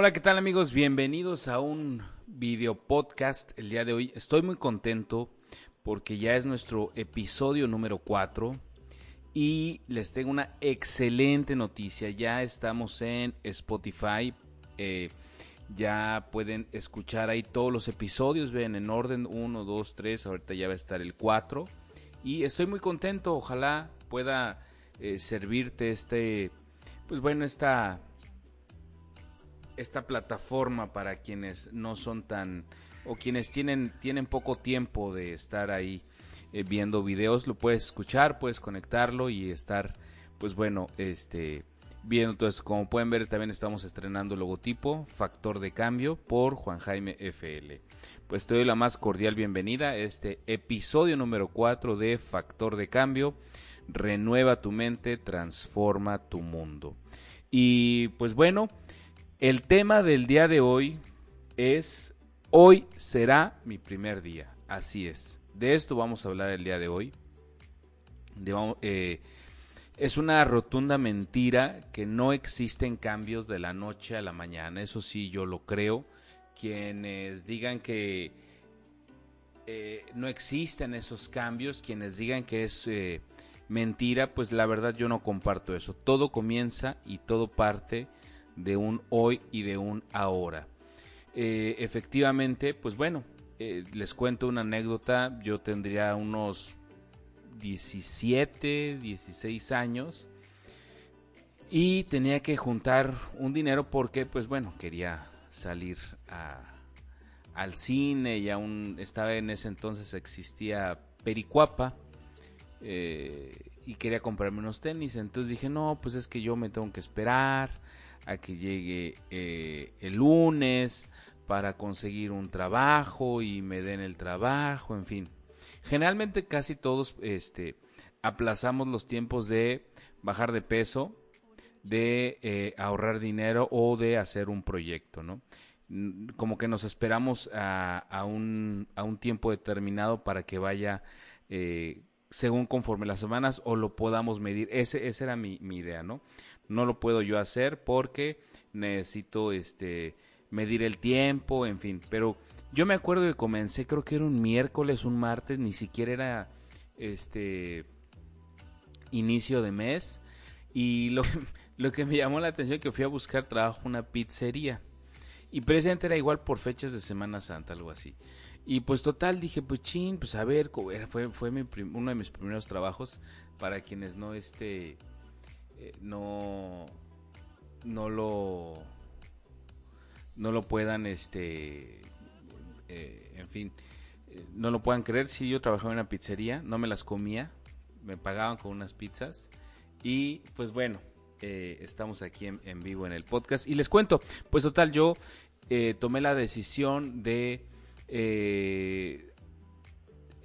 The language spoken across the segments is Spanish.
Hola, ¿qué tal amigos? Bienvenidos a un video podcast el día de hoy. Estoy muy contento porque ya es nuestro episodio número 4 y les tengo una excelente noticia. Ya estamos en Spotify. Eh, ya pueden escuchar ahí todos los episodios. Ven en orden 1, 2, 3. Ahorita ya va a estar el 4. Y estoy muy contento. Ojalá pueda eh, servirte este, pues bueno, esta esta plataforma para quienes no son tan o quienes tienen tienen poco tiempo de estar ahí eh, viendo videos lo puedes escuchar puedes conectarlo y estar pues bueno este viendo todo esto. Como pueden ver también estamos estrenando el logotipo factor de cambio por Juan Jaime FL pues te doy la más cordial bienvenida a este episodio número 4 de factor de cambio. Renueva tu mente transforma tu mundo. Y pues bueno el tema del día de hoy es Hoy será mi primer día. Así es. De esto vamos a hablar el día de hoy. Eh, es una rotunda mentira que no existen cambios de la noche a la mañana. Eso sí, yo lo creo. Quienes digan que eh, no existen esos cambios, quienes digan que es eh, mentira, pues la verdad yo no comparto eso. Todo comienza y todo parte de un hoy y de un ahora. Eh, efectivamente, pues bueno, eh, les cuento una anécdota, yo tendría unos 17, 16 años y tenía que juntar un dinero porque pues bueno, quería salir al cine y aún estaba en ese entonces existía Pericuapa eh, y quería comprarme unos tenis, entonces dije no, pues es que yo me tengo que esperar a que llegue eh, el lunes para conseguir un trabajo y me den el trabajo, en fin. Generalmente casi todos este, aplazamos los tiempos de bajar de peso, de eh, ahorrar dinero o de hacer un proyecto, ¿no? Como que nos esperamos a, un, a un, tiempo determinado para que vaya eh, según conforme las semanas o lo podamos medir. Ese, esa era mi, mi idea, ¿no? No lo puedo yo hacer porque necesito este medir el tiempo, en fin, pero yo me acuerdo que comencé, creo que era un miércoles, un martes, ni siquiera era este inicio de mes. Y lo, lo que me llamó la atención que fui a buscar trabajo una pizzería. Y presente era igual por fechas de Semana Santa, algo así. Y pues total dije, pues chin, pues a ver, fue, fue mi uno de mis primeros trabajos para quienes no este eh, no no lo no lo puedan este eh, en fin eh, no lo puedan creer. Si yo trabajaba en una pizzería no me las comía me pagaban con unas pizzas y pues bueno estamos aquí en, vivo en el podcast. Y les cuento pues total yo tomé la decisión de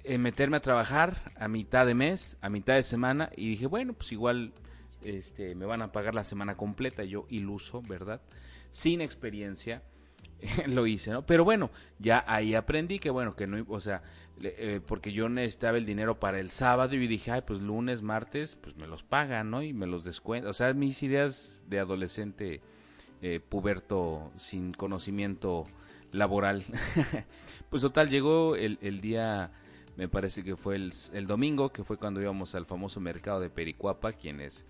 meterme a trabajar a mitad de mes a mitad de semana y dije bueno pues igual este, me van a pagar la semana completa, yo iluso, ¿verdad? Sin experiencia, lo hice, ¿no? Pero bueno, ya ahí aprendí que bueno, que no, o sea, eh, porque yo necesitaba el dinero para el sábado y dije, ay, pues lunes, martes, pues me los pagan, ¿no? Y me los descuentan, o sea, mis ideas de adolescente eh, puberto sin conocimiento laboral. pues total, llegó el, el, día, me parece que fue el, el, domingo, que fue cuando íbamos al famoso mercado de Pericuapa, quienes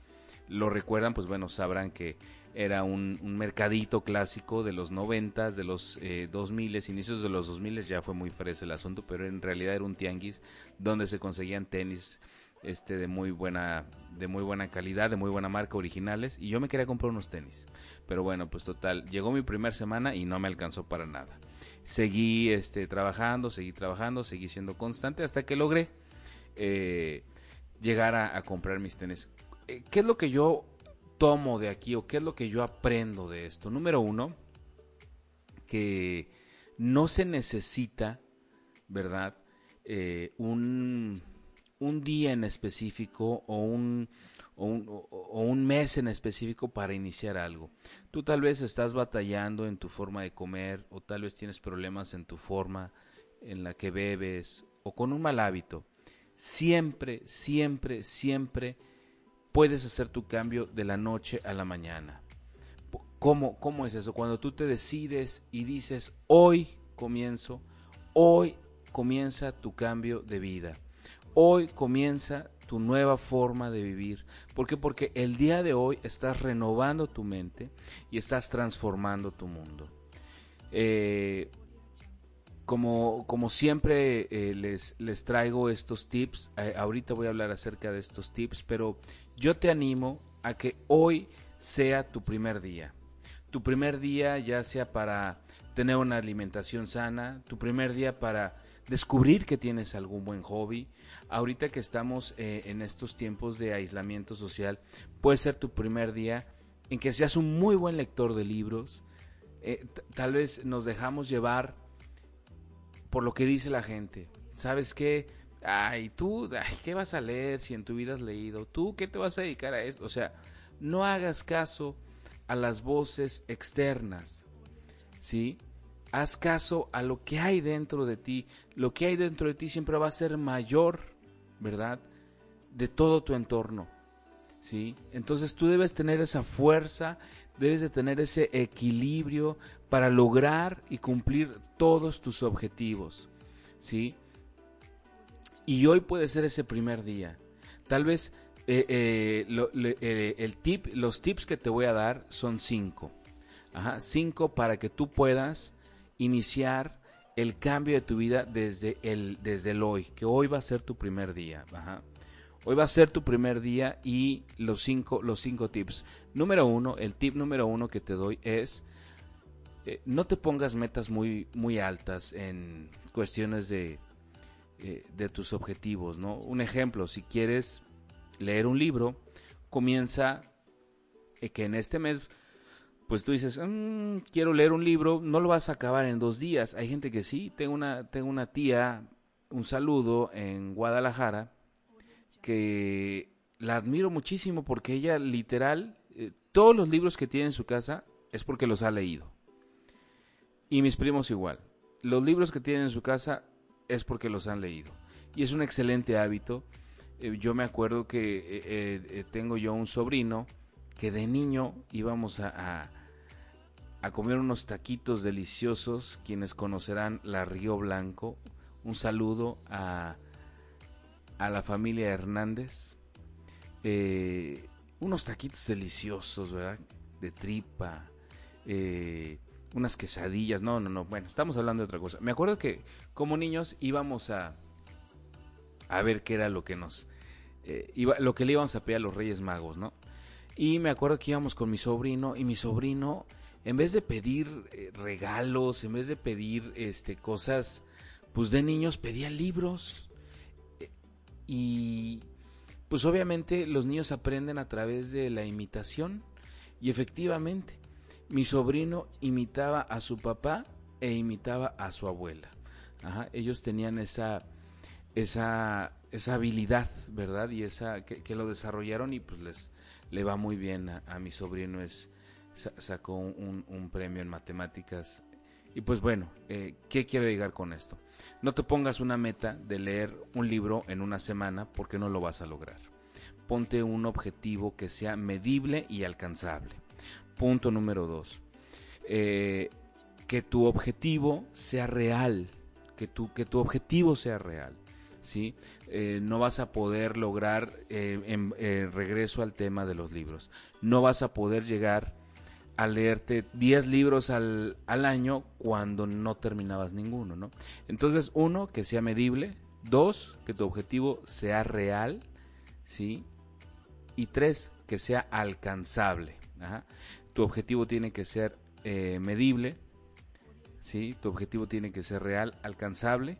lo recuerdan, pues bueno, sabrán que era un, mercadito clásico de los noventas, de los eh, dos miles, inicios de los dos miles, ya fue muy fresa el asunto, pero en realidad era un tianguis donde se conseguían tenis este de muy buena de muy buena calidad, de muy buena marca, originales y yo me quería comprar unos tenis. Pero bueno, pues total, llegó mi primera semana y no me alcanzó para nada. Seguí este trabajando, seguí trabajando, seguí siendo constante hasta que logré eh, llegar a comprar mis tenis eh, ¿qué es lo que yo tomo de aquí o qué es lo que yo aprendo de esto? Número uno, que no se necesita, ¿verdad? Eh, un, día en específico un, o un, o un, mes en específico para iniciar algo. Tú tal vez estás batallando en tu forma de comer o tal vez tienes problemas en tu forma en la que bebes o con un mal hábito. Siempre, siempre, siempre puedes hacer tu cambio de la noche a la mañana. ¿Cómo, ¿Cómo es eso? Cuando tú te decides y dices, hoy comienzo, hoy comienza tu cambio de vida, hoy comienza tu nueva forma de vivir. ¿Por qué? Porque el día de hoy estás renovando tu mente y estás transformando tu mundo. Eh, como, como siempre eh, les, les traigo estos tips, eh, ahorita voy a hablar acerca de estos tips, pero yo te animo a que hoy sea tu primer día. Tu primer día ya sea para tener una alimentación sana, tu primer día para descubrir que tienes algún buen hobby. Ahorita que estamos eh, en estos tiempos de aislamiento social, puede ser tu primer día en que seas un muy buen lector de libros. tal vez nos dejamos llevar por lo que dice la gente. ¿Sabes qué? Ay, tú, ay, ¿qué vas a leer si en tu vida has leído? ¿Tú qué te vas a dedicar a esto? O sea, no hagas caso a las voces externas, ¿sí? Haz caso a lo que hay dentro de ti. Lo que hay dentro de ti siempre va a ser mayor, ¿verdad? De todo tu entorno, ¿sí? Entonces tú debes tener esa fuerza, debes de tener ese equilibrio para lograr y cumplir todos tus objetivos, ¿sí? Y hoy puede ser ese primer día. Tal vez eh, eh, eh, el tip, los tips que te voy a dar son cinco. Ajá, cinco para que tú puedas iniciar el cambio de tu vida desde el, desde el hoy, que hoy va a ser tu primer día. Ajá. Hoy va a ser tu primer día y los cinco, los cinco tips. Número uno, el tip número uno que te doy es eh, no te pongas metas muy, muy altas en cuestiones de, eh, de tus objetivos, ¿no? Un ejemplo, si quieres leer un libro, comienza eh, que en este mes, pues tú dices, mm, quiero leer un libro, no lo vas a acabar en dos días. Hay gente que sí, tengo una, tengo una tía, un saludo en Guadalajara, que la admiro muchísimo porque ella literal, eh, todos los libros que tiene en su casa es porque los ha leído. Y mis primos igual. Los libros que tienen en su casa es porque los han leído. Y es un excelente hábito. Eh, yo me acuerdo que eh, tengo yo un sobrino que de niño íbamos a, a, comer unos taquitos deliciosos. Quienes conocerán la Río Blanco. Un saludo a a la familia Hernández. Eh, unos taquitos deliciosos, ¿verdad? De tripa, eh, unas quesadillas. No, no, no. Bueno, estamos hablando de otra cosa. Me acuerdo que como niños íbamos a, a ver qué era lo que nos... Eh, lo que le íbamos a pedir a los Reyes Magos, ¿no? Y me acuerdo que íbamos con mi sobrino y mi sobrino, en vez de pedir regalos, en vez de pedir este, cosas, pues de niños, pedía libros y pues obviamente los niños aprenden a través de la imitación y efectivamente mi sobrino imitaba a su papá e imitaba a su abuela. ellos tenían esa, esa, esa habilidad, ¿verdad? Y esa que, lo desarrollaron y pues les le va muy bien a, mi sobrino. Es, sacó un, un, premio en matemáticas y pues bueno, eh, ¿qué quiero llegar con esto? No te pongas una meta de leer un libro en una semana porque no lo vas a lograr. Ponte un objetivo que sea medible y alcanzable. Punto número dos. Eh, que tu objetivo sea real. Que tu, que tu objetivo sea real. ¿sí? Eh, no vas a poder lograr, en, regreso al tema de los libros, no vas a poder llegar a leerte 10 libros al, año cuando no terminabas ninguno, ¿no? Entonces, uno, que sea medible, dos, que tu objetivo sea real, ¿sí? Y tres, que sea alcanzable. Tu objetivo tiene que ser eh, medible, ¿sí? Tu objetivo tiene que ser real, alcanzable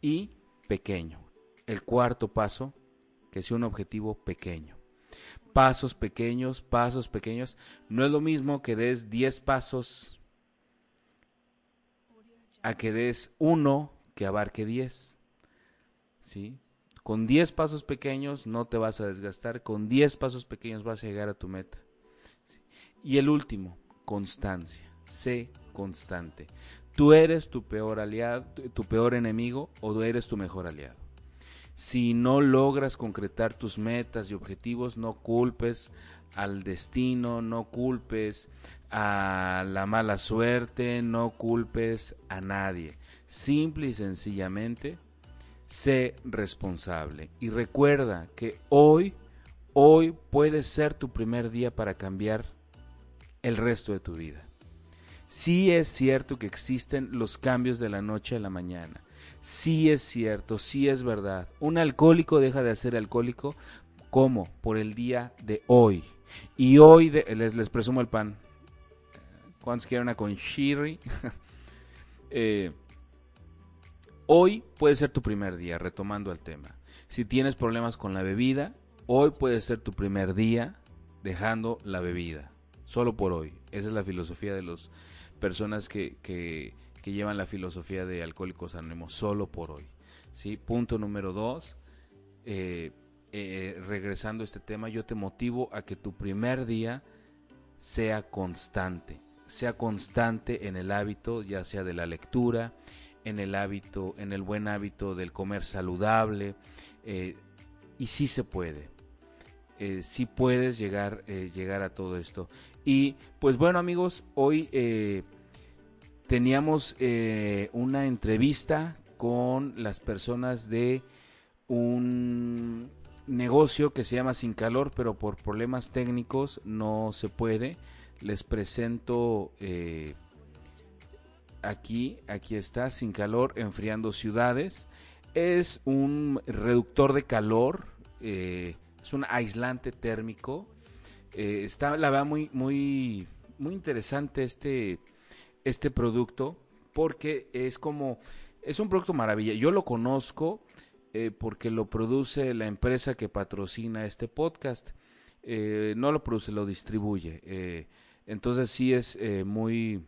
y pequeño. El cuarto paso, que sea un objetivo pequeño pasos pequeños, pasos pequeños. No es lo mismo que des 10 pasos a que des uno que abarque 10. ¿Sí? Con 10 pasos pequeños no te vas a desgastar, con 10 pasos pequeños vas a llegar a tu meta. Y el último, constancia. Sé constante. Tú eres tu peor aliado, tu peor enemigo o eres tu mejor aliado. Si no logras concretar tus metas y objetivos, no culpes al destino, no culpes a la mala suerte, no culpes a nadie. Simple y sencillamente, sé responsable. Y recuerda que hoy, hoy puede ser tu primer día para cambiar el resto de tu vida. Sí es cierto que existen los cambios de la noche a la mañana. Sí es cierto, sí es verdad. Un alcohólico deja de ser alcohólico como por el día de hoy. Y hoy les, presumo el pan. ¿Cuántos quieren una con shiri? Eh, hoy puede ser tu primer día, retomando el tema. Si tienes problemas con la bebida, hoy puede ser tu primer día dejando la bebida. Solo por hoy. Esa es la filosofía de las personas que, llevan la filosofía de Alcohólicos Anónimos. Solo por hoy. ¿sí? Punto número dos. Eh, eh, regresando a este tema, yo te motivo a que tu primer día sea constante sea constante en el hábito, ya sea de la lectura, en el hábito, en el buen hábito del comer saludable, eh, y sí se puede. Sí puedes llegar, llegar a todo esto. Y pues bueno amigos, hoy teníamos una entrevista con las personas de un negocio que se llama Sin Calor, pero por problemas técnicos no se puede les presento eh, aquí, aquí está, sin calor, enfriando ciudades. Es un reductor de calor, eh, es un aislante térmico. Eh, está, la verdad, muy, muy, muy interesante este, este producto porque es como, es un producto maravilla. Yo lo conozco porque lo produce la empresa que patrocina este podcast. no lo produce, lo distribuye. Entonces sí es eh, muy,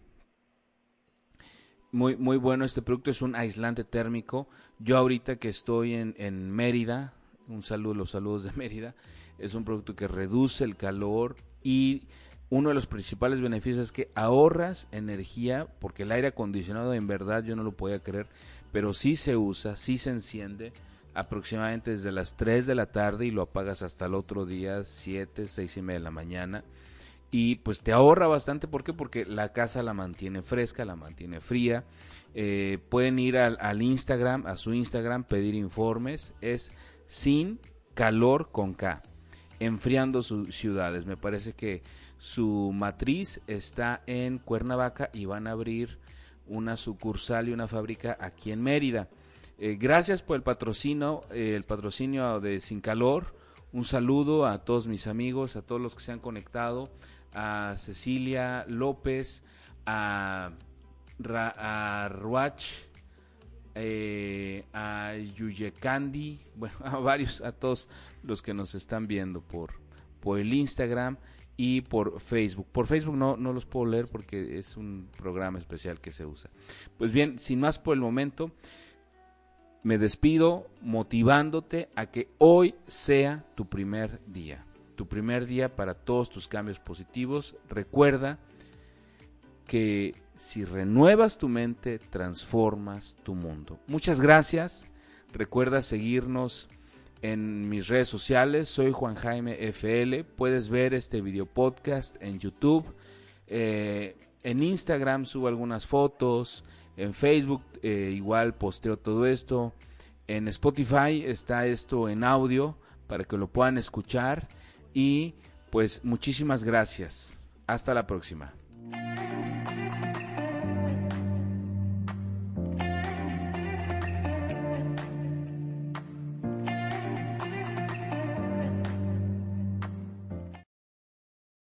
muy, muy bueno este producto. Es un aislante térmico. Yo ahorita que estoy en, en Mérida, un saludo, los saludos de Mérida, es un producto que reduce el calor y uno de los principales beneficios es que ahorras energía porque el aire acondicionado en verdad yo no lo podía creer, pero sí se usa, sí se enciende aproximadamente desde las 3 de la tarde y lo apagas hasta el otro día 7, 6 y media de la mañana y pues te ahorra bastante. ¿Por qué? Porque la casa la mantiene fresca, la mantiene fría. Eh, pueden ir al, Instagram, a su Instagram, pedir informes. Es sin calor con K, enfriando sus ciudades. Me parece que su matriz está en Cuernavaca y van a abrir una sucursal y una fábrica aquí en Mérida. Eh, gracias por el patrocinio, eh, el patrocinio de Sin Calor. Un saludo a todos mis amigos, a todos los que se han conectado a Cecilia López, a, a Ruach, eh, a Yuyekandi, bueno, a varios, a todos los que nos están viendo por, por el Instagram y por Facebook. Por Facebook no, no los puedo leer porque es un programa especial que se usa. Pues bien, sin más por el momento, me despido motivándote a que hoy sea tu primer día tu primer día para todos tus cambios positivos. Recuerda que si renuevas tu mente, transformas tu mundo. Muchas gracias. Recuerda seguirnos en mis redes sociales. Soy Juan Jaime FL. Puedes ver este video podcast en YouTube. Eh, en Instagram subo algunas fotos. En Facebook eh, igual posteo todo esto. En Spotify está esto en audio para que lo puedan escuchar. Y pues muchísimas gracias. Hasta la próxima.